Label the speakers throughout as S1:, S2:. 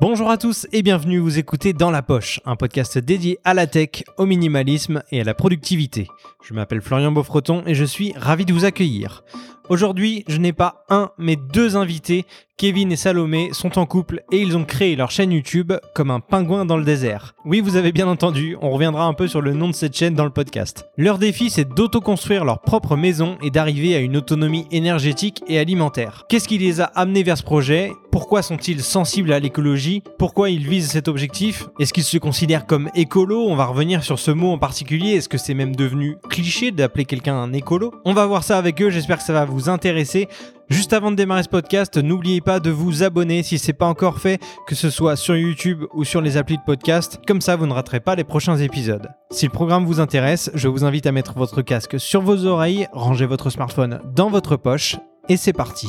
S1: Bonjour à tous et bienvenue, vous écoutez Dans la Poche, un podcast dédié à la tech, au minimalisme et à la productivité. Je m'appelle Florian Beaufreton et je suis ravi de vous accueillir. Aujourd'hui, je n'ai pas un, mais deux invités. Kevin et Salomé sont en couple et ils ont créé leur chaîne YouTube comme un pingouin dans le désert. Oui, vous avez bien entendu, on reviendra un peu sur le nom de cette chaîne dans le podcast. Leur défi, c'est d'auto-construire leur propre maison et d'arriver à une autonomie énergétique et alimentaire. Qu'est-ce qui les a amenés vers ce projet? Pourquoi sont-ils sensibles à l'écologie? Pourquoi ils visent cet objectif? Est-ce qu'ils se considèrent comme écolo? On va revenir sur ce mot en particulier. Est-ce que c'est même devenu cliché d'appeler quelqu'un un écolo? On va voir ça avec eux, j'espère que ça va vous intéresser. Juste avant de démarrer ce podcast, n'oubliez pas de vous abonner si c'est pas encore fait, que ce soit sur YouTube ou sur les applis de podcast. Comme ça, vous ne raterez pas les prochains épisodes. Si le programme vous intéresse, je vous invite à mettre votre casque sur vos oreilles, ranger votre smartphone dans votre poche, et c'est parti.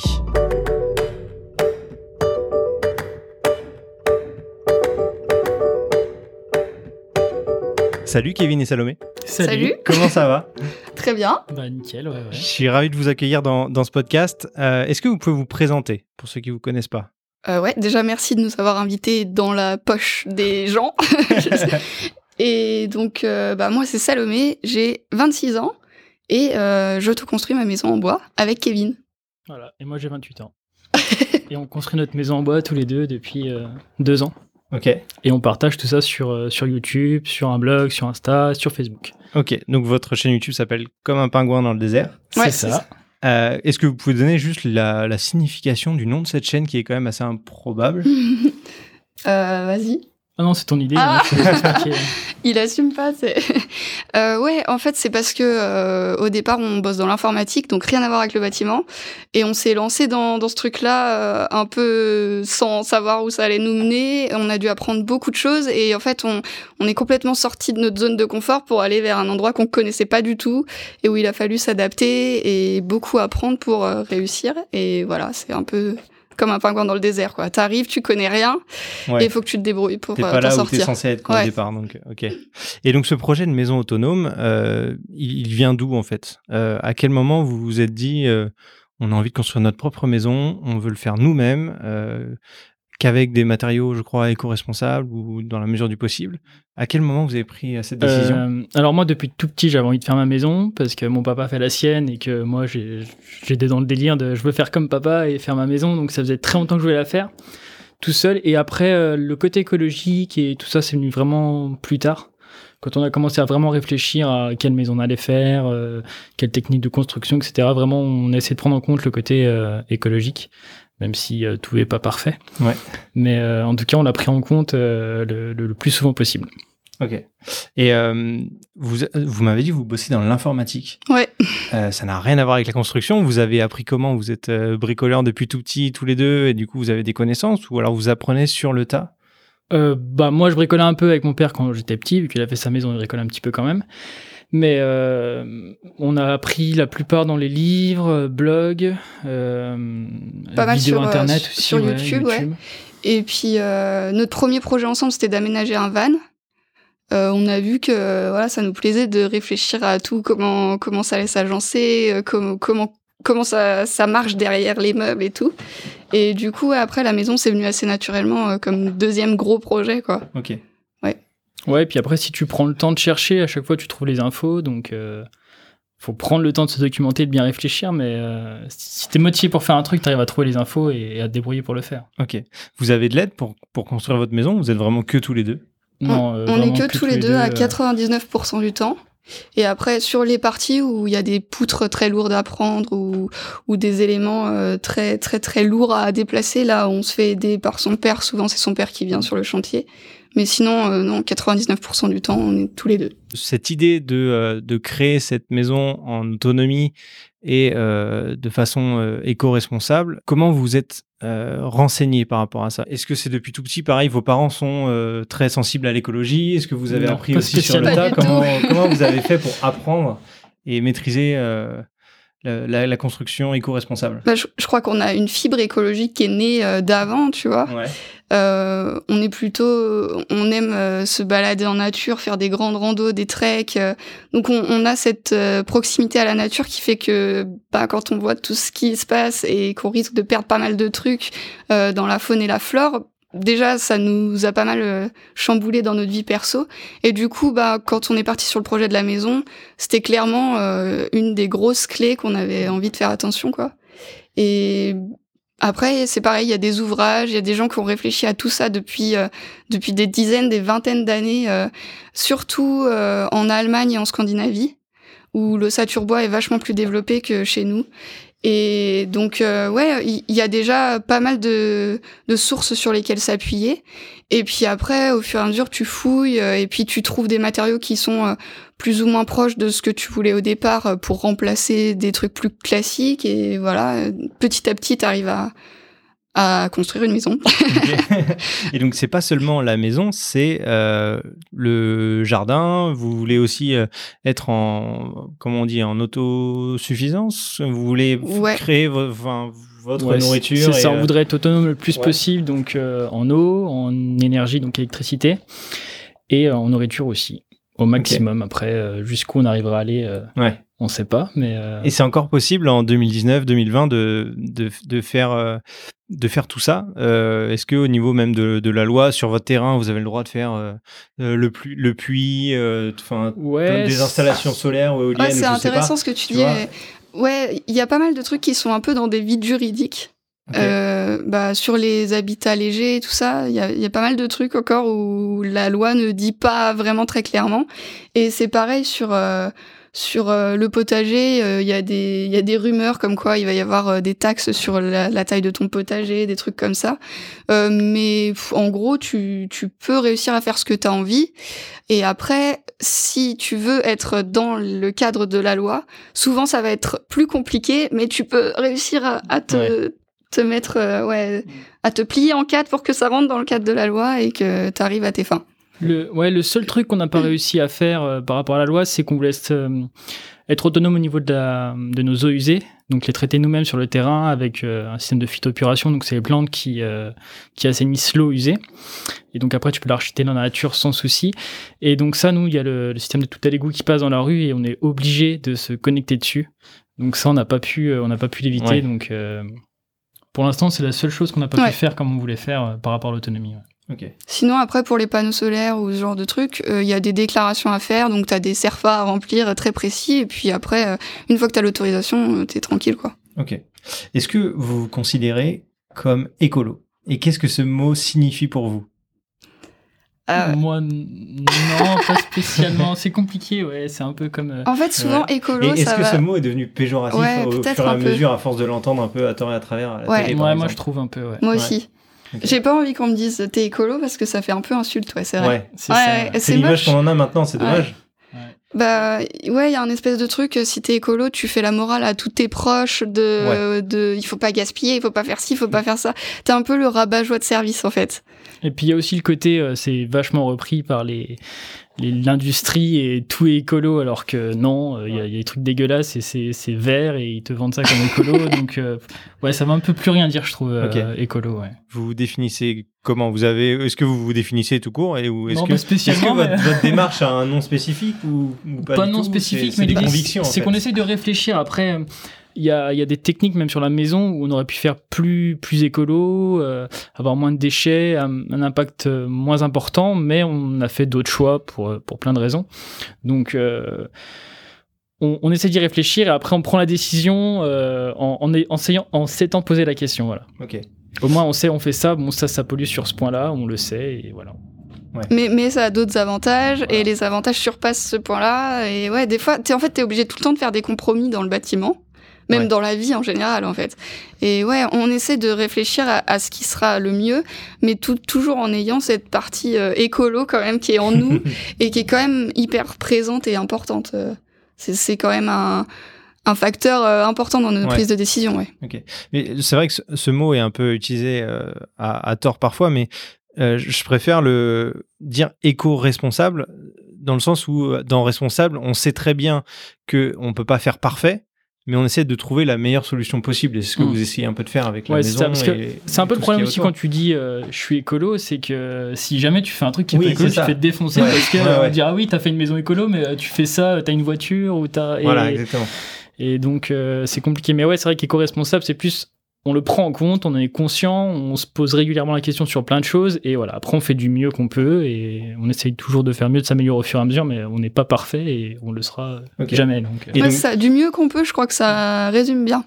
S1: Salut Kevin et Salomé.
S2: Salut.
S1: Comment ça va
S2: Très bien.
S3: Bah nickel, ouais, ouais.
S1: Je suis ravi de vous accueillir dans, dans ce podcast. Euh, Est-ce que vous pouvez vous présenter pour ceux qui vous connaissent pas?
S2: Euh, ouais, déjà merci de nous avoir invités dans la poche des gens. et donc, euh, bah, moi c'est Salomé, j'ai 26 ans et euh, je te construis ma maison en bois avec Kevin.
S3: Voilà. Et moi j'ai 28 ans. et on construit notre maison en bois tous les deux depuis euh, deux ans.
S1: Ok.
S3: Et on partage tout ça sur, euh, sur YouTube, sur un blog, sur Insta, sur Facebook.
S1: Ok, donc votre chaîne YouTube s'appelle Comme un pingouin dans le désert.
S2: Ouais,
S3: c'est ça.
S1: Euh, Est-ce que vous pouvez donner juste la, la signification du nom de cette chaîne qui est quand même assez improbable?
S2: Euh, Vas-y.
S3: Ah non, c'est ton idée.
S2: Ah.
S3: hein, expliquer.
S2: Il assume pas. Euh, ouais, en fait, c'est parce que euh, au départ, on bosse dans l'informatique, donc rien à voir avec le bâtiment, et on s'est lancé dans, dans ce truc-là euh, un peu sans savoir où ça allait nous mener. On a dû apprendre beaucoup de choses, et en fait, on, on est complètement sorti de notre zone de confort pour aller vers un endroit qu'on connaissait pas du tout et où il a fallu s'adapter et beaucoup apprendre pour euh, réussir. Et voilà, c'est un peu comme un pingouin dans le désert, quoi. T'arrives, tu connais rien,
S1: Ouais.
S2: et il faut que tu te débrouilles pour
S1: T'es
S2: euh,
S1: pas
S2: t'en
S1: là où t'es censé être quoi, au départ, donc euh, ok. Et donc ce projet de maison autonome, euh, il, il vient d'où en fait? Euh, À quel moment vous vous êtes dit, euh, on a envie de construire notre propre maison, on veut le faire nous-mêmes, euh, qu'avec des matériaux, je crois, éco-responsables ou dans la mesure du possible À quel moment vous avez pris euh, cette décision?
S3: Euh, alors moi, depuis tout petit, j'avais envie de faire ma maison parce que mon papa fait la sienne et que moi, j'étais dans le délire de je veux faire comme papa et faire ma maison. Donc ça faisait très longtemps que je voulais la faire tout seul. Et après, euh, le côté écologique et tout ça, c'est venu vraiment plus tard. Quand on a commencé à vraiment réfléchir à quelle maison on allait faire, quelle technique de construction, etc. Vraiment, on a essayé de prendre en compte le côté écologique, même si euh, tout n'est pas parfait.
S1: Ouais.
S3: Mais euh, en tout cas, on l'a pris en compte euh, le- le- le plus souvent possible.
S1: Ok. Et euh, vous, vous m'avez dit que vous bossez dans l'informatique.
S2: Ouais.
S1: Euh, ça n'a rien à voir avec la construction. Vous avez appris comment Vous êtes euh, bricoleurs depuis tout petit, tous les deux, et du coup vous avez des connaissances, ou alors vous apprenez sur le tas?
S3: Euh, bah moi je bricolais un peu avec mon père quand j'étais petit vu qu'il a fait sa maison il bricolait un petit peu quand même mais euh, on a appris la plupart dans les livres euh, blogs euh,
S2: Pas mal
S3: vidéos
S2: sur,
S3: internet
S2: sur-
S3: aussi
S2: sur
S3: ouais,
S2: YouTube, ouais. Et puis notre premier projet ensemble, c'était d'aménager un van. Euh, on a vu que voilà, ça nous plaisait de réfléchir à tout, comment comment ça allait s'agencer, euh, comment comment comment ça ça marche derrière les meubles et tout. Et du coup, après la maison, c'est venu assez naturellement euh, comme deuxième gros projet quoi.
S1: Ok.
S3: Ouais puis après si tu prends le temps de chercher à chaque fois tu trouves les infos donc euh, faut prendre le temps de se documenter de bien réfléchir mais euh, si t'es motivé pour faire un truc t'arrives à trouver les infos et, et à te débrouiller pour le faire
S1: Ok. Vous avez de l'aide pour, pour construire votre maison Vous êtes vraiment que tous les deux?
S3: Non euh,
S2: on
S3: vraiment
S2: est que tous les deux à
S3: euh,
S2: 99% du temps. Et après, sur les parties où il y a des poutres très lourdes à prendre ou, ou des éléments euh, très très très lourds à déplacer, là, on se fait aider par son père. Souvent, c'est son père qui vient sur le chantier. Mais sinon, euh, non, 99% du temps, on est tous les deux.
S1: Cette idée de, euh, de créer cette maison en autonomie et euh, de façon euh, éco-responsable, comment vous êtes euh, renseigné par rapport à ça? Est-ce que c'est depuis tout petit pareil Vos parents sont euh, très sensibles à l'écologie? Est-ce que vous avez
S3: Non,
S1: appris aussi sur le tas comment, comment vous avez fait pour apprendre et maîtriser euh, la, la- la construction éco-responsable?
S2: Bah, je, je crois qu'on a une fibre écologique qui est née euh, d'avant, tu vois.
S1: Ouais.
S2: Euh, on est plutôt, on aime euh, se balader en nature, faire des grandes randos, des treks. euh, donc on, on a cette euh, proximité à la nature qui fait que, bah, quand on voit tout ce qui se passe et qu'on risque de perdre pas mal de trucs euh, dans la faune et la flore, déjà, ça nous a pas mal euh, chamboulé dans notre vie perso. Et du coup, bah, quand on est parti sur le projet de la maison, c'était clairement euh, une des grosses clés qu'on avait envie de faire attention, quoi. Et après, c'est pareil, il y a des ouvrages, il y a des gens qui ont réfléchi à tout ça depuis euh, depuis des dizaines, des vingtaines d'années, surtout en Allemagne et en Scandinavie, où le saturbois est vachement plus développé que chez nous. Et donc, euh, ouais, il y, a déjà pas mal de, de sources sur lesquelles s'appuyer. Et puis après, au fur et à mesure, tu fouilles euh, et puis tu trouves des matériaux qui sont euh, plus ou moins proches de ce que tu voulais au départ pour remplacer des trucs plus classiques. Et voilà, petit à petit, tu arrives à, à construire une maison.
S1: et donc c'est pas seulement la maison, c'est euh, le jardin. Vous voulez aussi euh, être en, comment on dit, en autosuffisance? Vous voulez créer votre nourriture.
S3: C'est ça. On euh, voudrait être autonome le plus possible, donc en eau, en énergie, donc électricité, et en nourriture aussi, au maximum. Après, jusqu'où on arrivera à aller. Ouais on sait pas, mais.
S1: Et c'est encore possible en 2019-2020 de, de, de, faire de faire tout ça euh, Est-ce que au niveau même de, la loi sur votre terrain, vous avez le droit de faire euh, euh, le, le puits, enfin des installations solaires ou éoliennes
S2: C'est intéressant ce que tu, dis. Ouais, il y a pas mal de trucs qui sont un peu dans des vides juridiques. bah, sur les habitats légers et tout ça, il y a, y a, pas mal de trucs encore où la loi ne dit pas vraiment très clairement. Et c'est pareil sur sur euh, le potager, il euh, y, a des, y a des rumeurs comme quoi il va y avoir euh, des taxes sur la, taille de ton potager, des trucs comme ça. mais en gros, tu, tu peux réussir à faire ce que tu as envie. Et après, si tu veux être dans le cadre de la loi, souvent ça va être plus compliqué, mais tu peux réussir à, te, te mettre, ouais, à te plier en quatre pour que ça rentre dans le cadre de la loi et que tu arrives à tes fins.
S3: Le, ouais, le seul truc qu'on n'a pas réussi à faire euh, par rapport à la loi, c'est qu'on voulait euh, être autonome au niveau de, la, de, nos eaux usées, donc les traiter nous-mêmes sur le terrain avec euh, un système de phytopuration, donc c'est les plantes qui, qui assainissent l'eau usée. Et donc après, tu peux la rejeter dans la nature sans souci. Et donc ça, nous, il y a le, système de tout à l'égout qui passe dans la rue et on est obligé de se connecter dessus. Donc ça, on n'a pas pu, on n'a pas pu l'éviter. Donc pour l'instant, c'est la seule chose qu'on n'a pas pu faire comme on voulait faire par rapport à l'autonomie.
S2: Sinon, après, pour les panneaux solaires ou ce genre de trucs, il euh, y a des déclarations à faire, donc tu as des CERFA à remplir euh, très précis, et puis après, euh, une fois que tu as l'autorisation, tu es tranquille. quoi.
S1: Ok. Est-ce que vous vous considérez comme écolo? Et qu'est-ce que ce mot signifie pour vous?
S3: Moi, non, pas spécialement. c'est compliqué, ouais. C'est un peu comme.
S2: En fait, souvent, écolo,
S1: Est-ce que ce mot est devenu péjoratif au fur et à mesure, à force de l'entendre un peu à tort et à travers à la
S3: ouais. ouais moi, je trouve un peu, ouais.
S2: Moi aussi. J'ai pas envie qu'on me dise t'es écolo parce que ça fait un peu insulte, ouais, c'est vrai.
S1: Ouais, c'est ouais, C'est l'image qu'on en a maintenant, c'est dommage.
S2: Bah ouais, il y a un espèce de truc, euh, si t'es écolo, tu fais la morale à tous tes proches de, de il faut pas gaspiller, il faut pas faire ci, il faut pas faire ça. T'es un peu le rabat-joie de service en fait.
S3: Et puis il y a aussi le côté, euh, c'est vachement repris par les, l'industrie et tout est écolo alors que non, euh, il y, a des trucs dégueulasses et c'est vert et ils te vendent ça comme écolo. donc euh, ouais, ça va un peu plus rien dire, je trouve, euh, écolo. Ouais.
S1: Vous vous définissez comment Vous avez Est-ce que vous vous définissez tout court et est-ce
S3: que, spécialement,
S1: est que votre, démarche a un nom spécifique ou, pas,
S3: pas nom spécifique, mais des convictions. C'est qu'on essaie de réfléchir après il y a, y a, des techniques même sur la maison où on aurait pu faire plus plus écolo, euh, avoir moins de déchets, un, impact euh, moins important, mais on a fait d'autres choix pour euh, pour plein de raisons. Donc on, on, essaie d'y réfléchir et après on prend la décision en, en, en, en s'étant posé la question. Voilà.
S1: Ok.
S3: Au moins on sait on fait ça, bon ça ça pollue sur ce point-là, on le sait et voilà.
S2: Ouais. Mais, mais ça a d'autres avantages et les avantages surpassent ce point-là. Et ouais, des fois, es, en fait, t'es obligé tout le temps de faire des compromis dans le bâtiment même dans la vie en général en fait. Et ouais, on essaie de réfléchir à, ce qui sera le mieux, mais tout, toujours en ayant cette partie euh, écolo quand même qui est en nous et qui est quand même hyper présente et importante. Euh, c'est quand même un, un facteur euh, important dans nos prises de décision. Ouais.
S1: Mais c'est vrai que ce, mot est un peu utilisé à, à, tort parfois, mais je préfère le dire éco-responsable dans le sens où dans responsable, on sait très bien que on peut pas faire parfait, mais on essaie de trouver la meilleure solution possible. Et c'est ce que mm. vous essayez un peu de faire avec la maison.
S3: C'est un peu le problème aussi quand tu dis euh, je suis écolo, c'est que si jamais tu fais un truc qui est pas écolo, tu te fais défoncer parce qu'on va dire ah oui, t'as fait une maison écolo, mais euh, tu fais ça, t'as une voiture ou t'as.
S1: Voilà, exactement.
S3: Et donc euh, c'est compliqué. Mais ouais, c'est vrai qu'éco-responsable, c'est plus on le prend en compte, on en est conscient, on se pose régulièrement la question sur plein de choses, et voilà, après on fait du mieux qu'on peut, et on essaye toujours de faire mieux, de s'améliorer au fur et à mesure, mais on n'est pas parfait, et on le sera jamais. Donc.
S1: Et
S2: Ouais,
S1: donc-
S2: ça, du mieux qu'on peut, je crois que ça résume bien.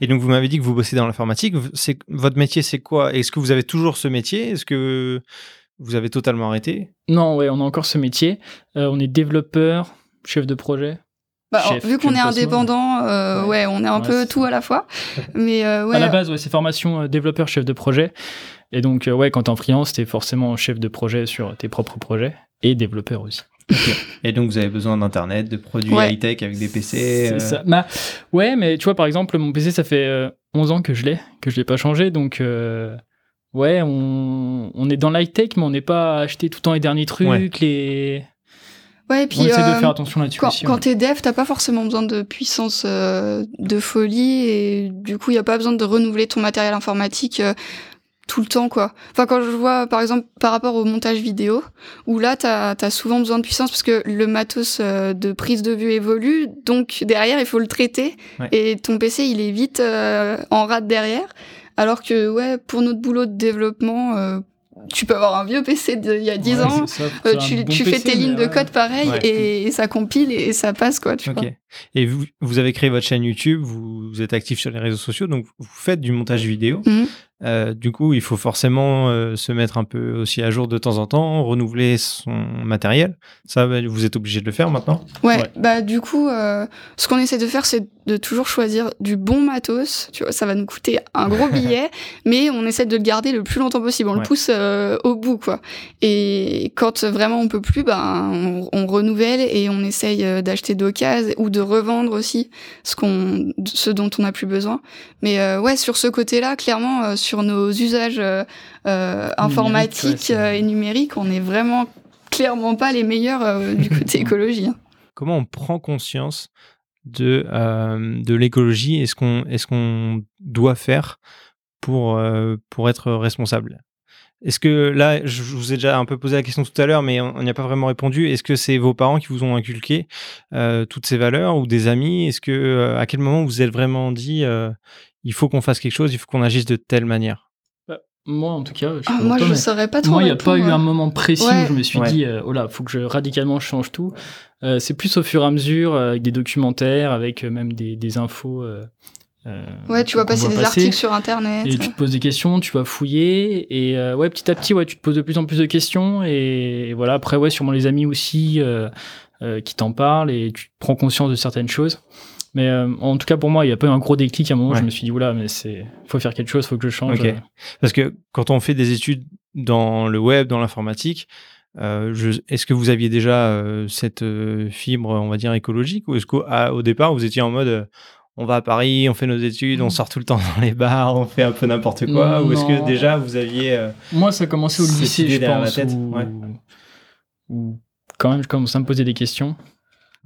S1: Et donc vous m'avez dit que vous bossez dans l'informatique. C'est votre métier, c'est quoi? Est-ce que vous avez toujours ce métier? Est-ce que vous avez totalement arrêté?
S3: Non, ouais, on a encore ce métier. Euh, on est développeur, chef de projet.
S2: Bah,
S3: Chef,
S2: vu qu'on est indépendant, euh,
S3: Ouais.
S2: ouais. on est un
S3: Ouais,
S2: peu tout à la fois. Mais euh, ouais,
S3: À la base, ouais, c'est formation euh, développeur, chef de projet. Et donc, euh, ouais, quand t'es en freelance, t'es forcément chef de projet sur tes propres projets et développeur aussi.
S1: Et donc vous avez besoin d'internet, de produits
S2: Ouais.
S1: high-tech avec des PC.
S3: C'est
S1: euh,
S3: ça. Bah, ouais, mais tu vois, par exemple, mon PC, ça fait euh, 11 ans que je l'ai, que je l'ai pas changé. Donc, euh, ouais, on, on est dans l'high-tech, mais on n'est pas à acheter tout le temps les derniers trucs.
S1: Ouais.
S3: Les...
S2: ouais, et
S3: on
S2: puis
S3: essaie de
S2: euh,
S3: faire attention là-dessus
S2: quand, quand
S3: ouais.
S2: t'es dev, t'as pas forcément besoin de puissance euh, de folie et du coup, il y a pas besoin de renouveler ton matériel informatique euh, tout le temps, quoi. Enfin, quand je vois, par exemple, par rapport au montage vidéo, où là, t'as as souvent besoin de puissance parce que le matos euh, de prise de vue évolue, donc derrière, il faut le traiter
S1: Ouais.
S2: et ton PC, il est vite euh, en rate derrière. Alors que, ouais, pour notre boulot de développement, euh, tu peux avoir un vieux PC d'il y a 10
S3: Ouais,
S2: ans,
S3: ça,
S2: euh, tu,
S3: un bon
S2: tu fais tes lignes de code pareil
S1: Ouais.
S2: et, ça compile et ça passe quoi, tu
S1: Ok.
S2: vois.
S1: Et vous, vous avez créé votre chaîne YouTube, vous, vous êtes actif sur les réseaux sociaux, donc vous faites du montage vidéo.
S2: Mhm.
S1: Euh, du coup, il faut forcément euh, se mettre un peu aussi à jour de temps en temps, renouveler son matériel. Ça, bah, vous êtes obligé de le faire maintenant.
S2: Ouais,
S3: Ouais.
S2: bah du coup, euh, ce qu'on essaie de faire, c'est de toujours choisir du bon matos. Tu vois, ça va nous coûter un gros billet, mais on essaie de le garder le plus longtemps possible. On
S1: Ouais.
S2: le pousse au bout, quoi. Et quand vraiment on peut plus, ben on, on renouvelle et on essaye d'acheter d'occasion ou de revendre aussi ce qu'on, ce dont on n'a plus besoin. Mais ouais, sur ce côté-là, clairement, sur nos usages euh, euh, informatiques euh, et numériques, on est vraiment clairement pas les meilleurs euh, du côté écologie. hein.
S1: Comment on prend conscience de, euh, de l'écologie et ce qu'on est qu'on doit faire pour, euh, pour être responsable? Est-ce que là, je vous ai déjà un peu posé la question tout à l'heure, mais on n'y a pas vraiment répondu. Est-ce que c'est vos parents qui vous ont inculqué euh, toutes ces valeurs ou des amis? Est-ce que euh, à quel moment vous vous êtes vraiment dit euh, il faut qu'on fasse quelque chose, il faut qu'on agisse de telle manière
S3: Moi, en tout cas, je,
S2: Ah,
S3: sais
S2: moi,
S3: pas,
S2: je
S3: mais-
S2: saurais pas trop.
S3: Moi, il n'y a pas eu un moment précis
S2: Ouais.
S3: où je me suis
S1: Ouais.
S3: dit, euh, oh là, faut que je radicalement change tout. Euh, c'est plus au fur et à mesure, euh, avec des documentaires, avec euh, même des, des infos.
S2: Ouais, tu vas
S3: qu'on
S2: passer des
S3: passer.
S2: articles sur internet.
S3: Et tu te poses des questions, tu vas fouiller, et euh, ouais, petit à petit, ouais, tu te poses de plus en plus de questions, et, voilà, après, ouais, sûrement les amis aussi euh, euh, qui t'en parlent, et tu prends conscience de certaines choses. Mais euh, en tout cas, pour moi, il n'y a pas eu un gros déclic à un moment, où
S1: Ouais.
S3: je me suis dit, oula, mais c'est, faut faire quelque chose, faut que je change. Euh.
S1: Parce que quand on fait des études dans le web, dans l'informatique, euh, je- est-ce que vous aviez déjà euh, cette fibre, on va dire, écologique Ou est-ce qu'au départ, vous étiez en mode on va à Paris, on fait nos études, on
S3: Mm.
S1: sort tout le temps dans les bars, on fait un peu n'importe quoi Ou est-ce que déjà vous aviez.
S3: Moi, ça a commencé au lycée, je pense, où,
S1: ouais.
S3: où quand même je commençais à me poser des questions.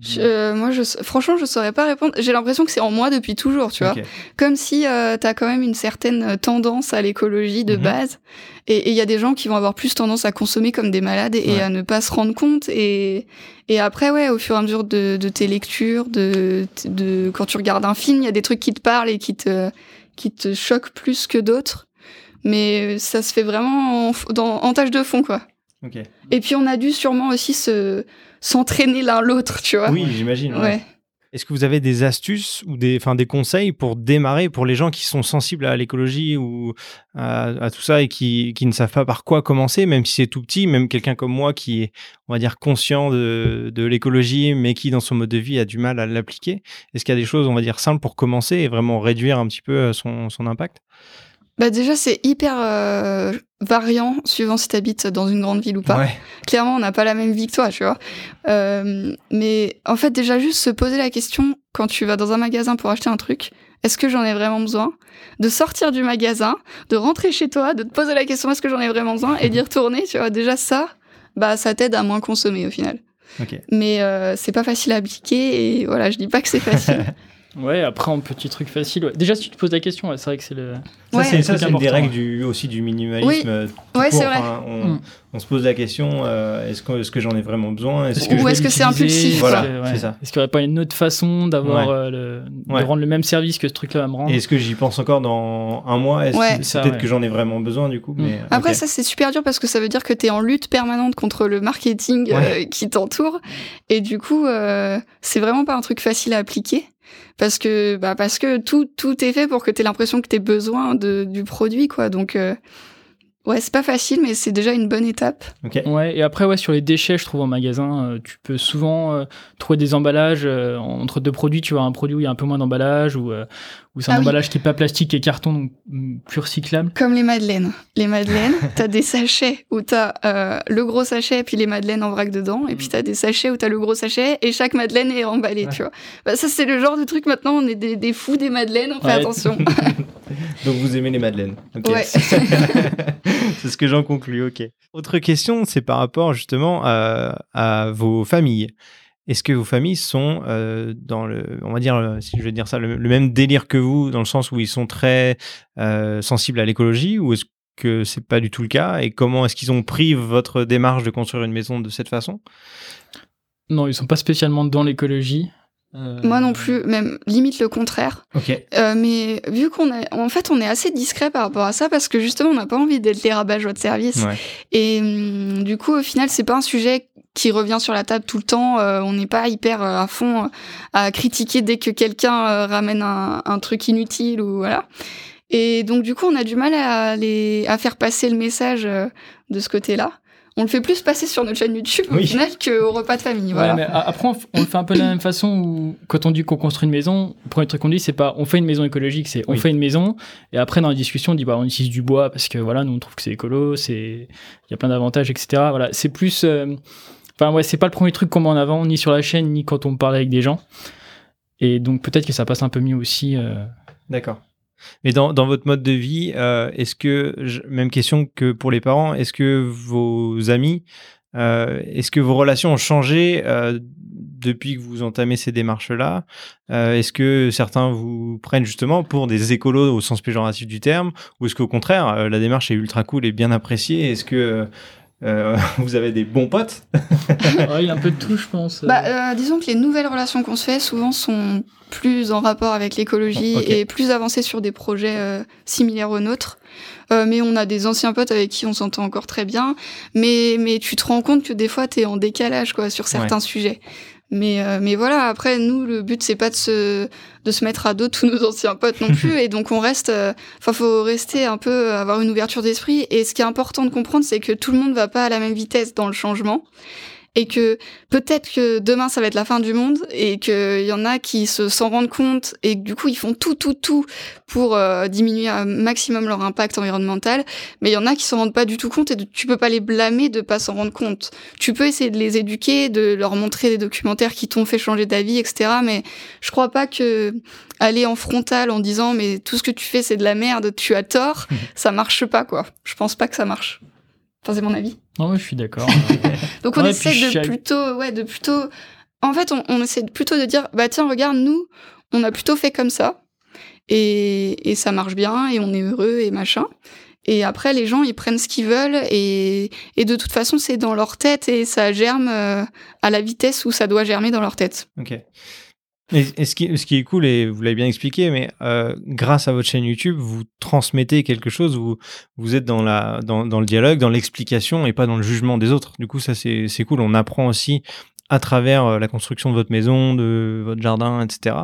S2: Je- euh, moi, je, franchement, je saurais pas répondre. J'ai l'impression que c'est en moi depuis toujours, tu vois. Comme si euh, t'as quand même une certaine tendance à l'écologie de
S1: Mhm.
S2: base. Et il y a des gens qui vont avoir plus tendance à consommer comme des malades et, à ne pas se rendre compte. Et, et après, ouais, au fur et à mesure de, de tes lectures, de, de quand tu regardes un film, il y a des trucs qui te parlent et qui te, qui te choquent plus que d'autres. Mais ça se fait vraiment en, dans, en tâche de fond, quoi. Et puis on a dû sûrement aussi se s'entraîner l'un l'autre, tu vois.
S1: Oui, j'imagine. ouais.
S2: Ouais.
S1: Est-ce que vous avez des astuces ou des, enfin, des conseils pour démarrer pour les gens qui sont sensibles à l'écologie ou à, à tout ça et qui, qui ne savent pas par quoi commencer, même si c'est tout petit, même quelqu'un comme moi qui est, on va dire, conscient de, de l'écologie, mais qui dans son mode de vie a du mal à l'appliquer? Est-ce qu'il y a des choses, on va dire, simples pour commencer et vraiment réduire un petit peu euh, son, son impact?
S2: Bah déjà c'est hyper euh, variant suivant si t'habites dans une grande ville ou pas.
S1: Ouais.
S2: Clairement on n'a pas la même vie que toi, tu vois. Euh, mais en fait déjà juste se poser la question quand tu vas dans un magasin pour acheter un truc, est-ce que j'en ai vraiment besoin? De sortir du magasin, de rentrer chez toi, de te poser la question est-ce que j'en ai vraiment besoin? Et d'y retourner, tu vois. Déjà ça, bah ça t'aide à moins consommer au final. Mais euh, c'est pas facile à appliquer et voilà, je dis pas que c'est facile.
S3: Ouais, après en petit truc facile. ouais. Déjà, si tu te poses la question, ouais, c'est vrai que c'est le.
S1: Ça,
S2: Ouais.
S1: c'est c'est une des règles du, aussi du minimalisme.
S2: Oui.
S1: euh, tout
S2: Ouais,
S1: court.
S2: c'est vrai.
S1: On,
S3: Mm.
S1: on se pose la question euh, est-ce que, est-ce que j'en ai vraiment besoin? Que
S2: Ou est-ce que c'est impulsif,
S1: Voilà, c'est ça.
S3: Est-ce qu'il n'y aurait pas une autre façon d'avoir
S1: Ouais.
S3: euh, le...
S1: Ouais.
S3: de rendre le même service que ce truc-là va me rendre?
S1: Et est-ce que j'y pense encore dans un mois? Est-ce
S2: Ouais.
S1: que-
S3: Ça,
S1: Peut-être
S3: ouais.
S1: que j'en ai vraiment besoin du coup.
S3: Mm.
S1: Mais,
S2: Après,
S1: ok.
S2: ça, c'est super dur parce que ça veut dire que tu es en lutte permanente contre le marketing euh, qui t'entoure. Et du coup, euh, c'est vraiment pas un truc facile à appliquer. Parce que, bah, parce que tout, tout est fait pour que tu aies l'impression que tu besoin de, du produit, quoi. Donc, euh, ouais, c'est pas facile, mais c'est déjà une bonne étape.
S1: Ok.
S3: Ouais, et après, ouais, sur les déchets, je trouve en magasin, euh, tu peux souvent euh, trouver des emballages euh, entre deux produits. Tu vois, un produit où il y a un peu moins d'emballage, ou, euh, ou c'est un
S2: Ah oui.
S3: emballage qui est pas plastique et carton, donc mm, plus recyclable.
S2: Comme les madeleines. Les madeleines, t'as des sachets où t'as euh, le gros sachet puis les madeleines en vrac dedans, et puis t'as des sachets où t'as le gros sachet et chaque madeleine est emballée,
S1: Ouais.
S2: tu vois. Bah, ça, c'est le genre de truc maintenant, on est des, des fous des madeleines, on fait
S3: Ouais.
S2: attention.
S1: Donc vous aimez les madeleines.
S2: Ouais.
S1: c'est ce que j'en conclus. Ok. Autre question, c'est par rapport justement à, à vos familles. Est-ce que vos familles sont euh, dans le, on va dire, euh, si je vais dire ça, le, le même délire que vous, dans le sens où ils sont très euh, sensibles à l'écologie, ou est-ce que c'est pas du tout le cas Et comment est-ce qu'ils ont pris votre démarche de construire une maison de cette façon?
S3: Non, ils sont pas spécialement dans l'écologie. Euh,
S2: Moi non plus, même limite le contraire.
S1: Ok.
S2: Euh, mais vu qu'on est, en fait, on est assez discret par rapport à ça parce que justement, on n'a pas envie d'être les rabat de service.
S1: Ouais.
S2: Et hum, du coup, au final, c'est pas un sujet qui revient sur la table tout le temps. Euh, on n'est pas hyper euh, à fond euh, à critiquer dès que quelqu'un euh, ramène un, un truc inutile ou voilà. Et donc, du coup, on a du mal à, les, à faire passer le message euh, de ce côté-là. On le fait plus passer sur notre chaîne YouTube au
S1: Oui.
S2: final qu'au repas de famille.
S3: Ouais, mais après, on, le fait un peu de la même façon où, quand on dit qu'on construit une maison, le premier truc qu'on dit, c'est pas on fait une maison écologique, c'est on
S1: Oui.
S3: fait une maison. Et après, dans la discussion, on dit bah, on utilise du bois parce que voilà, nous on trouve que c'est écolo, c'est il y a plein d'avantages, etc. Voilà, c'est plus. euh, Enfin, ouais, c'est pas le premier truc qu'on met en avant, ni sur la chaîne, ni quand on parle avec des gens. Et donc, peut-être que ça passe un peu mieux aussi. euh,
S1: D'accord. Mais dans, votre mode de vie, euh, est-ce que, même question que pour les parents, est-ce que vos amis, euh, est-ce que vos relations ont changé depuis que vous entamez ces démarches-là? Est-ce que certains vous prennent justement pour des écolos au sens péjoratif du terme? Ou est-ce qu'au contraire, la démarche est ultra cool et bien appréciée? Est-ce que euh, vous avez des bons potes
S3: ouais, il y a un peu de tout, je pense.
S2: Bah, euh, disons que les nouvelles relations qu'on se fait souvent sont plus en rapport avec l'écologie
S1: Ok.
S2: et plus avancées sur des projets euh, similaires aux nôtres. Euh, mais on a des anciens potes avec qui on s'entend encore très bien. Mais, mais tu te rends compte que des fois, t'es en décalage quoi, sur certains sujets. Mais, euh, mais voilà, après, nous, le but, c'est pas de se, de se mettre à dos tous nos anciens potes non plus. et donc, on reste. euh, Enfin, faut rester un peu, euh, avoir une ouverture d'esprit. Et ce qui est important de comprendre, c'est que tout le monde va pas à la même vitesse dans le changement. Et que peut-être que demain, ça va être la fin du monde. Et qu'il y en a qui se s'en rendent compte. Et que du coup, ils font tout, tout, tout pour euh, diminuer un maximum leur impact environnemental. Mais il y en a qui s'en rendent pas du tout compte. Et de- tu peux pas les blâmer de pas s'en rendre compte tu peux essayer de les éduquer, de leur montrer des documentaires qui t'ont fait changer d'avis, etc. Mais je crois pas que aller en frontal en disant mais tout ce que tu fais c'est de la merde, tu as tort, ça marche pas quoi. Je pense pas que ça marche. Enfin c'est mon avis.
S3: Non, je suis d'accord.
S2: Donc on
S3: Ouais,
S2: essaie de plutôt, ouais, de plutôt. En fait, on, on essaie de plutôt de dire, bah tiens, regarde, nous, on a plutôt fait comme ça, et, et ça marche bien, et on est heureux et machin. Et après, les gens, ils prennent ce qu'ils veulent, et, et de toute façon, c'est dans leur tête, et ça germe euh, à la vitesse où ça doit germer dans leur tête.
S1: Ok. Et, ce, qui, ce qui est cool, et vous l'avez bien expliqué, mais euh, grâce à votre chaîne YouTube, vous transmettez quelque chose, vous, vous êtes dans, la, dans, dans le dialogue, dans l'explication et pas dans le jugement des autres. Du coup, ça, c'est cool. On apprend aussi à travers euh, la construction de votre maison, de votre jardin, etc.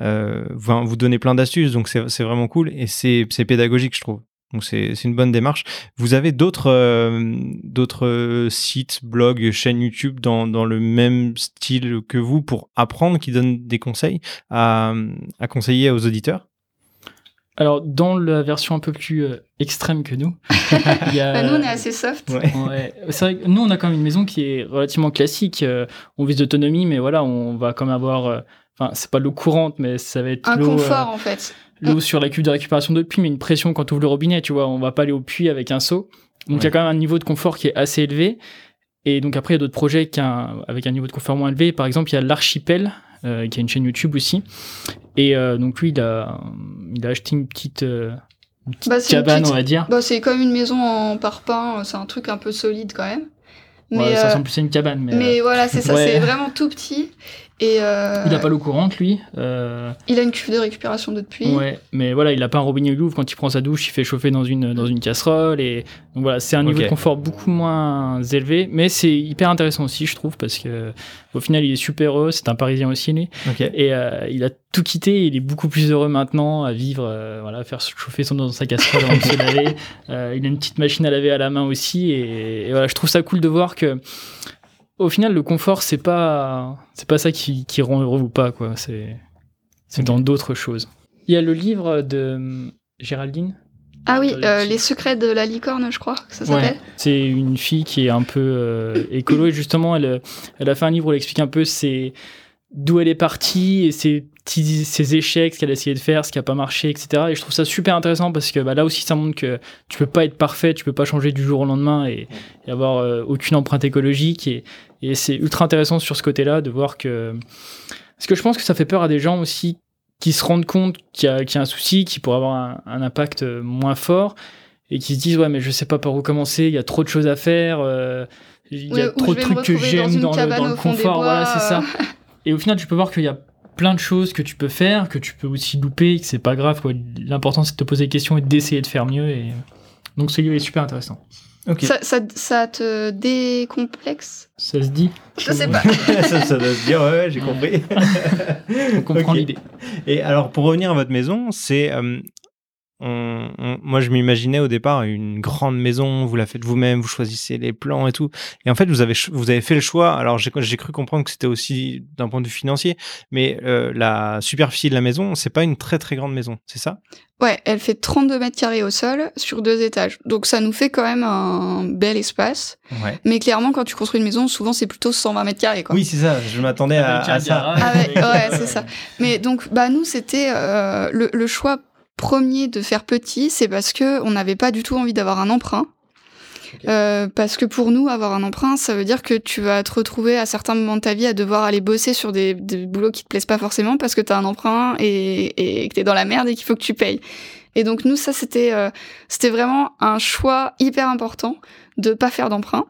S1: Euh, vous, vous donnez plein d'astuces, donc c'est vraiment cool et c'est pédagogique, je trouve. Donc c'est c'est une bonne démarche. Vous avez d'autres euh, d'autres sites, blogs, chaînes YouTube dans, dans le même style que vous pour apprendre, qui donnent des conseils à, à conseiller aux auditeurs?
S3: Alors, dans la version un peu plus euh, extrême que nous, il y a.
S2: Bah, nous, on est assez soft.
S1: Ouais.
S3: Ouais, c'est vrai que nous, on a quand même une maison qui est relativement classique. euh, on vise d'autonomie, mais voilà, on va quand même avoir. euh, Enfin, c'est pas l'eau courante, mais ça va être
S2: Un
S3: euh,
S2: confort, en fait.
S3: L'eau sur la cuve de récupération de pluie, mais une pression quand tu ouvres le robinet, tu vois. On va pas aller au puits avec un seau. Donc, il y a quand même un niveau de confort qui est assez élevé. Et donc, après, il y a d'autres projets qui a un- avec un niveau de confort moins élevé. Par exemple, il y a l'archipel euh, qui a une chaîne YouTube aussi. Et euh, donc lui, il a, il a acheté une petite, euh, une petite
S2: Bah, une
S3: cabane,
S2: petite-
S3: on va dire.
S2: Bah, c'est comme une maison en parpaing, c'est un truc un peu solide quand même. Mais,
S3: Ouais, ça ressemble plus à une cabane, mais,
S2: mais voilà, c'est ça,
S3: ouais.
S2: c'est vraiment tout petit. Et euh,
S3: il a pas l'eau courante, lui. Euh,
S2: il a une cuve de récupération d'eau de pluie.
S3: Ouais, mais voilà, il a pas un robinet Louvre quand il prend sa douche, il fait chauffer dans une dans une casserole et donc voilà, c'est un niveau de confort beaucoup moins élevé, mais c'est hyper intéressant aussi, je trouve, parce que au final, il est super heureux, c'est un Parisien aussi lui, et euh, il a tout quitté, il est beaucoup plus heureux maintenant à vivre, euh, voilà, à faire chauffer son dans sa casserole avant de se laver. Euh, il a une petite machine à laver à la main aussi, et, et voilà, je trouve ça cool de voir que au final, le confort, c'est pas c'est pas ça qui, qui rend heureux ou pas, quoi. C'est c'est dans d'autres choses. Il y a le livre de hum, Géraldine.
S2: Ah oui,
S3: Euh,
S2: euh, Les secrets de la licorne, je crois que ça s'appelle.
S3: C'est une fille qui est un peu euh, écolo et justement, elle, elle a fait un livre où elle explique un peu ses, d'où elle est partie et ses, petits, ses échecs, ce qu'elle a essayé de faire, ce qui a pas marché, etc. Et je trouve ça super intéressant parce que bah, là aussi, ça montre que tu peux pas être parfait, tu peux pas changer du jour au lendemain et, et avoir euh, aucune empreinte écologique. Et, et c'est ultra intéressant sur ce côté-là de voir que. Parce que je pense que ça fait peur à des gens aussi qui se rendent compte qu'il y, a- qu'il y a un souci, qui pourrait avoir un, un impact euh, moins fort et qui se disent ouais mais je sais pas par où commencer, il y a trop de choses à faire, euh, il y a trop de trucs que j'aime
S2: dans
S3: dans, le, confort, voilà c'est ça.
S2: euh.
S3: Et au final tu peux voir qu'il y a plein de choses que tu peux faire, que tu peux aussi louper, que c'est pas grave quoi. L'important c'est de te poser des questions et d'essayer de faire mieux et donc ce livre est super intéressant.
S2: Ça, ça, ça te décomplexe?
S3: Ça se dit?
S2: Je sais pas.
S1: ça, ça doit se dire, ouais, ouais, j'ai compris.
S3: On comprend l'idée.
S1: Et alors, pour revenir à votre maison, c'est. euh, on- on- moi, je m'imaginais au départ une grande maison, vous la faites vous-même, vous choisissez les plans et tout. Et en fait, vous avez, vous avez fait le choix. Alors, j'ai j'ai cru comprendre que c'était aussi d'un point de vue financier, mais euh, la superficie de la maison, c'est pas une très très grande maison, c'est ça?
S2: Ouais, elle fait 32 mètres carrés au sol sur deux étages. Donc ça nous fait quand même un bel espace.
S1: Ouais.
S2: Mais clairement, quand tu construis une maison, souvent c'est plutôt 120 mètres carrés. Quoi.
S1: Oui, c'est ça. Je m'attendais à, ça.
S2: Ah ouais, c'est ça. Mais donc, bah nous, c'était euh, le, le choix premier de faire petit, c'est parce que on n'avait pas du tout envie d'avoir un emprunt. Euh, parce que pour nous, avoir un emprunt, ça veut dire que tu vas te retrouver à certains moments de ta vie à devoir aller bosser sur des, des boulots qui te plaisent pas forcément parce que t'as un emprunt et, et que t'es dans la merde et qu'il faut que tu payes. Et donc nous, ça c'était euh, c'était vraiment un choix hyper important de pas faire d'emprunt.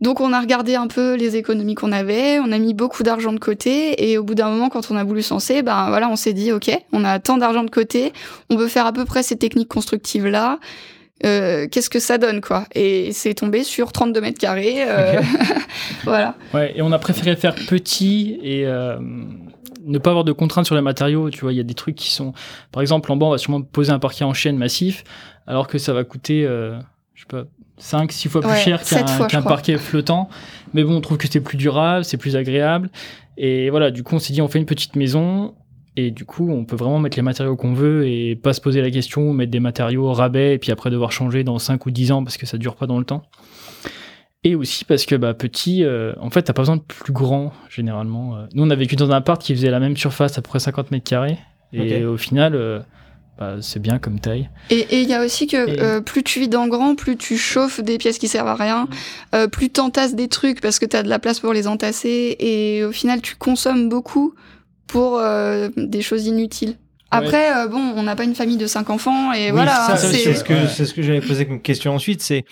S2: Donc on a regardé un peu les économies qu'on avait, on a mis beaucoup d'argent de côté et au bout d'un moment quand on a voulu se lancer, ben voilà, on s'est dit OK, on a tant d'argent de côté, on veut faire à peu près ces techniques constructives là. Euh, qu'est-ce que ça donne quoi? Et c'est tombé sur 32 mètres carrés. euh, voilà.
S3: Ouais, et on a préféré faire petit et euh, ne pas avoir de contraintes sur les matériaux. Tu vois, il y a des trucs qui sont. Par exemple, en bas, on va sûrement poser un parquet en chaîne massif, alors que ça va coûter, je sais pas, 5, 6 fois plus
S2: Ouais,
S3: cher qu'un parquet flottant. Mais bon, on trouve que c'est plus durable, c'est plus agréable. Et voilà, du coup, on s'est dit, on fait une petite maison. Et du coup, on peut vraiment mettre les matériaux qu'on veut et pas se poser la question, mettre des matériaux au rabais et puis après devoir changer dans 5 ou 10 ans parce que ça dure pas dans le temps. Et aussi parce que bah, petit, euh, en fait, t'as pas besoin de plus grand généralement. Euh, Nous, on a vécu dans un appart qui faisait la même surface, à peu près 50 mètres carrés. Et au final, euh, bah, c'est bien comme taille.
S2: Et et il y a aussi que
S3: Et-
S2: euh, plus tu vis dans grand, plus tu chauffes des pièces qui servent à rien, euh, plus t'entasses des trucs parce que t'as de la place pour les entasser et au final tu consommes beaucoup pour euh, des choses inutiles. Après, euh, bon, on n'a pas une famille de cinq enfants et
S1: Oui,
S2: voilà.
S1: c'est
S2: hein,
S1: c'est ce que, ce que j'allais poser comme question ensuite, c'est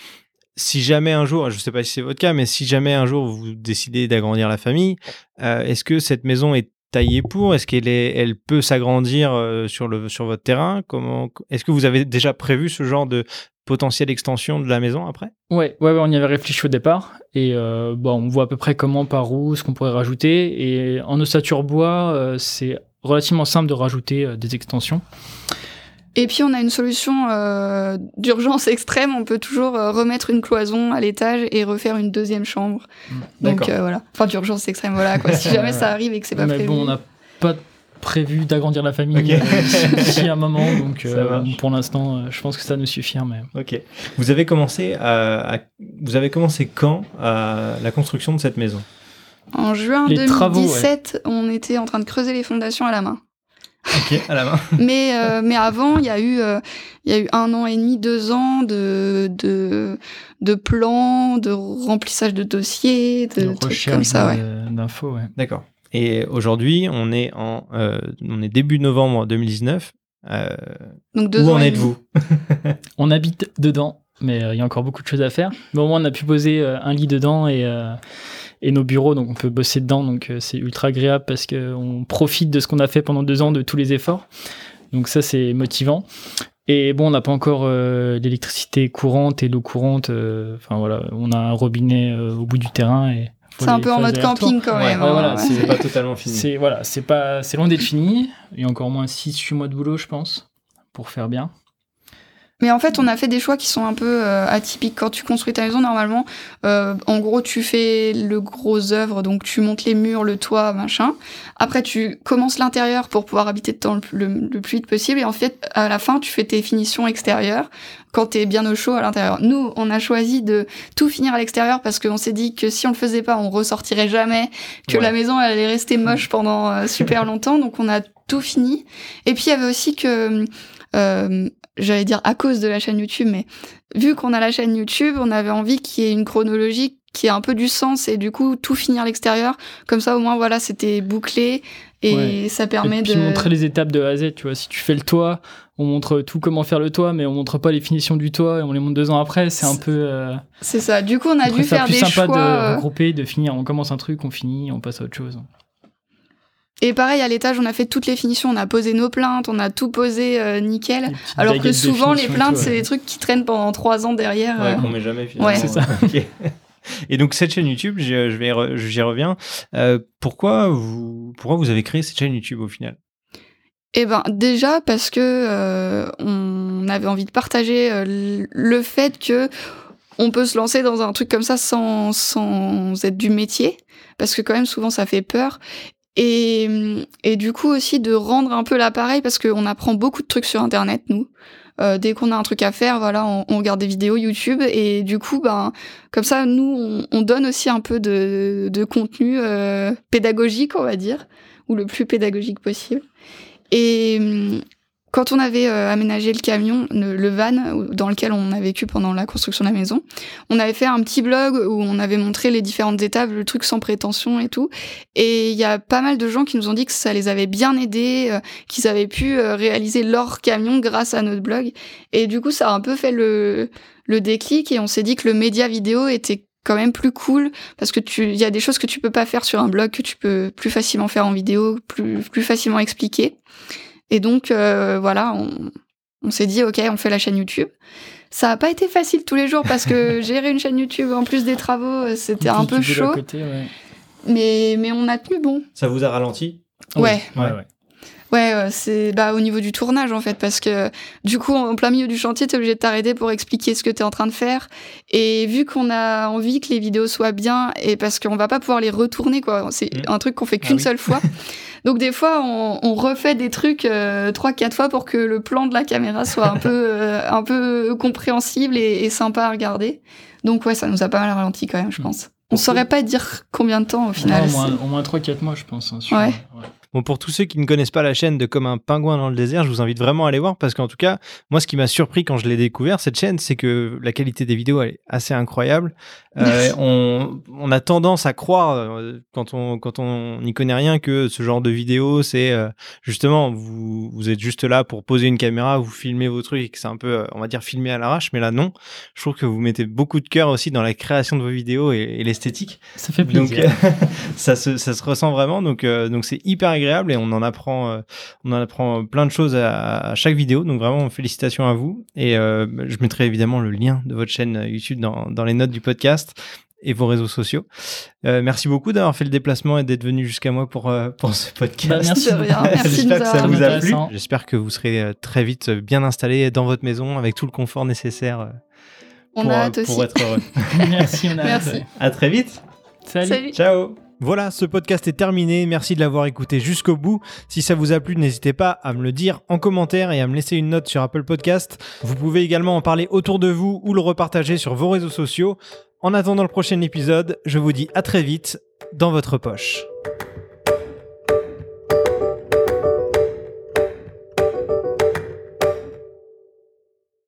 S1: si jamais un jour, je sais pas si c'est votre cas, mais si jamais un jour vous décidez d'agrandir la famille, euh, est-ce que cette maison est taillée pour? Est-ce qu'elle est, elle peut s'agrandir euh, sur le sur votre terrain? Comment Est-ce que vous avez déjà prévu ce genre de potentielle extension de la maison après?
S3: Ouais, ouais, ouais, on y avait réfléchi au départ. Et euh, bon, on voit à peu près comment, par où, ce qu'on pourrait rajouter. Et en ossature bois, euh, c'est relativement simple de rajouter des extensions.
S2: Et puis on a une solution euh, d'urgence extrême. On peut toujours euh, remettre une cloison à l'étage et refaire une deuxième chambre. Donc
S1: D'accord.
S2: euh, voilà. Enfin d'urgence extrême, voilà. Quoi. Si jamais ça arrive et que c'est pas
S3: Mais
S2: prévu.
S3: bon, on n'a pas prévu d'agrandir la famille
S1: Ok.
S3: euh, d'ici- un moment. Donc euh, pour l'instant, euh, je pense que ça nous suffire. Mais...
S1: Ok. Vous avez commencé à, à- vous avez commencé quand à la construction de cette maison?
S2: En juin
S3: Les
S2: 2017, on était en train de creuser les fondations à la main.
S1: Ok, à la main.
S2: mais euh, mais avant, il y a eu euh, il y a eu un an et demi, deux ans de de de plans, de remplissage de dossiers, de,
S3: de
S2: trucs comme ça, ouais.
S3: d'infos, ouais.
S1: D'accord. Et aujourd'hui, on est en, on est début novembre 2019.
S2: Donc deux
S1: où
S2: ans
S1: en êtes-vous
S3: On habite dedans, mais il y a encore beaucoup de choses à faire. Mais au moins, on a pu poser un lit dedans et et nos bureaux, donc on peut bosser dedans, donc c'est ultra agréable parce qu'on profite de ce qu'on a fait pendant deux ans, de tous les efforts. Donc ça, c'est motivant. Et bon, on n'a pas encore l'électricité courante et l'eau courante. Enfin voilà, on a un robinet au bout du terrain et
S2: c'est un peu en mode camping quand même.
S1: Ouais,
S2: hein.
S1: voilà, c'est pas totalement fini.
S3: C'est voilà, c'est pas, c'est loin d'être fini. Il y a encore moins 6-8 mois de boulot, je pense, pour faire bien.
S2: Mais en fait, on a fait des choix qui sont un peu euh, atypiques. Quand tu construis ta maison, normalement, euh, en gros, tu fais le gros œuvre, donc tu montes les murs, le toit, machin. Après, tu commences l'intérieur pour pouvoir habiter dedans le, le, le, plus vite possible. Et en fait, à la fin, tu fais tes finitions extérieures quand t'es bien au chaud à l'intérieur. Nous, on a choisi de tout finir à l'extérieur parce qu'on s'est dit que si on le faisait pas, on ressortirait jamais, que
S1: Ouais.
S2: la maison elle allait rester moche pendant euh, super longtemps. Donc on a tout fini. Et puis il y avait aussi que, euh, j'allais dire à cause de la chaîne YouTube, mais vu qu'on a la chaîne YouTube, on avait envie qu'il y ait une chronologie qui ait un peu du sens et du coup tout finir à l'extérieur. Comme ça au moins voilà, c'était bouclé et
S3: Ouais.
S2: ça permet
S3: et puis
S2: de
S3: montrer les étapes de A à Z, tu vois. Si tu fais le toit, on montre tout comment faire le toit, mais on montre pas les finitions du toit et on les montre deux ans après. C'est un peu. euh,
S2: C'est ça. Du coup, on a dû faire
S3: plus
S2: des
S3: sympa
S2: choix.
S3: de
S2: euh,
S3: regrouper, de finir. On commence un truc, on finit, on passe à autre chose.
S2: Et pareil, à l'étage, on a fait toutes les finitions, on a posé nos plaintes, on a tout posé euh, nickel. Alors que souvent, les plaintes, c'est
S3: ouais.
S2: des trucs qui traînent pendant trois ans derrière.
S1: Ouais,
S2: euh.
S1: qu'on met jamais finalement.
S2: Ouais.
S3: C'est ça.
S1: Ok. Et donc cette chaîne YouTube, j'y je vais re- j'y reviens. Euh, pourquoi vous pourquoi vous avez créé cette chaîne YouTube au final?
S2: Eh ben, déjà parce que euh, on avait envie de partager euh, le fait que on peut se lancer dans un truc comme ça sans, sans être du métier, parce que quand même souvent ça fait peur. Et, du coup aussi de rendre un peu l'appareil, parce qu'on apprend beaucoup de trucs sur Internet, nous. Euh, dès qu'on a un truc à faire, voilà, on, regarde des vidéos YouTube et du coup, ben, comme ça, nous, on, on donne aussi un peu de, contenu euh, pédagogique, on va dire, ou le plus pédagogique possible. Et quand on avait euh, aménagé le camion, le, van dans lequel on a vécu pendant la construction de la maison, on avait fait un petit blog où on avait montré les différentes étapes, le truc sans prétention et tout. Et il y a pas mal de gens qui nous ont dit que ça les avait bien aidés, euh, qu'ils avaient pu euh, réaliser leur camion grâce à notre blog. Et du coup, ça a un peu fait le, déclic et on s'est dit que le média vidéo était quand même plus cool parce que tu il y a des choses que tu peux pas faire sur un blog que tu peux plus facilement faire en vidéo plus facilement expliquer et donc euh, voilà on, on s'est dit ok on fait la chaîne YouTube ça a pas été facile tous les jours parce que gérer une chaîne YouTube en plus des travaux euh, c'était un peu chaud
S3: côté, ouais.
S2: mais mais on a tenu bon
S1: Ça vous a ralenti?
S2: Ouais.
S3: ouais,
S1: Ouais.
S3: ouais.
S2: Ouais, c'est bah, au niveau du tournage en fait, parce que du coup, en plein milieu du chantier, t'es obligé de t'arrêter pour expliquer ce que t'es en train de faire. Et vu qu'on a envie que les vidéos soient bien, et parce qu'on va pas pouvoir les retourner, quoi, c'est
S1: Mm.
S2: un truc qu'on fait
S3: Ah
S2: qu'une
S3: oui.
S2: seule fois. Donc des fois, on, on refait des trucs euh, trois, quatre fois pour que le plan de la caméra soit un peu, euh, un peu compréhensible et, et sympa à regarder. Donc ouais, ça nous a pas mal ralenti quand même, je
S3: Mm.
S2: pense. On saurait pas dire combien de temps au final.
S3: Non, au moins, moins 3-4 mois, je pense. hein, sur-
S2: Ouais.
S1: Bon, pour tous ceux qui ne connaissent pas la chaîne de Comme un pingouin dans le désert, je vous invite vraiment à aller voir parce qu'en tout cas, moi, ce qui m'a surpris quand je l'ai découvert, cette chaîne, c'est que la qualité des vidéos elle est assez incroyable. Euh, on, on a tendance à croire, euh, quand on quand on n'y connaît rien, que ce genre de vidéo, c'est euh, justement, vous, vous êtes juste là pour poser une caméra, vous filmez vos trucs c'est un peu, on va dire, filmé à l'arrache. Mais là, non. Je trouve que vous mettez beaucoup de cœur aussi dans la création de vos vidéos et, et l'esthétique.
S3: Ça fait plaisir.
S1: ça se ça se ressent vraiment donc euh, donc c'est hyper agréable et on en apprend euh, on en apprend plein de choses à, à chaque vidéo donc vraiment félicitations à vous et euh, je mettrai évidemment le lien de votre chaîne YouTube dans dans les notes du podcast et vos réseaux sociaux. Euh, merci beaucoup d'avoir fait le déplacement et d'être venu jusqu'à moi pour euh, pour ce podcast.
S3: Bah, merci.
S2: De rien,
S1: J'espère que ça vous a plu. J'espère que vous serez très vite bien installé dans votre maison avec tout le confort nécessaire
S2: On
S1: pour,
S2: a
S1: euh,
S2: hâte aussi.
S1: pour être heureux.
S3: Merci, on a
S2: Merci.
S3: hâte.
S1: à très vite.
S3: Salut.
S2: Salut.
S1: Ciao Voilà, ce podcast est terminé. Merci de l'avoir écouté jusqu'au bout. Si ça vous a plu, n'hésitez pas à me le dire en commentaire et à me laisser une note sur Apple Podcast. Vous pouvez également en parler autour de vous ou le repartager sur vos réseaux sociaux. En attendant le prochain épisode, je vous dis à très vite dans votre poche.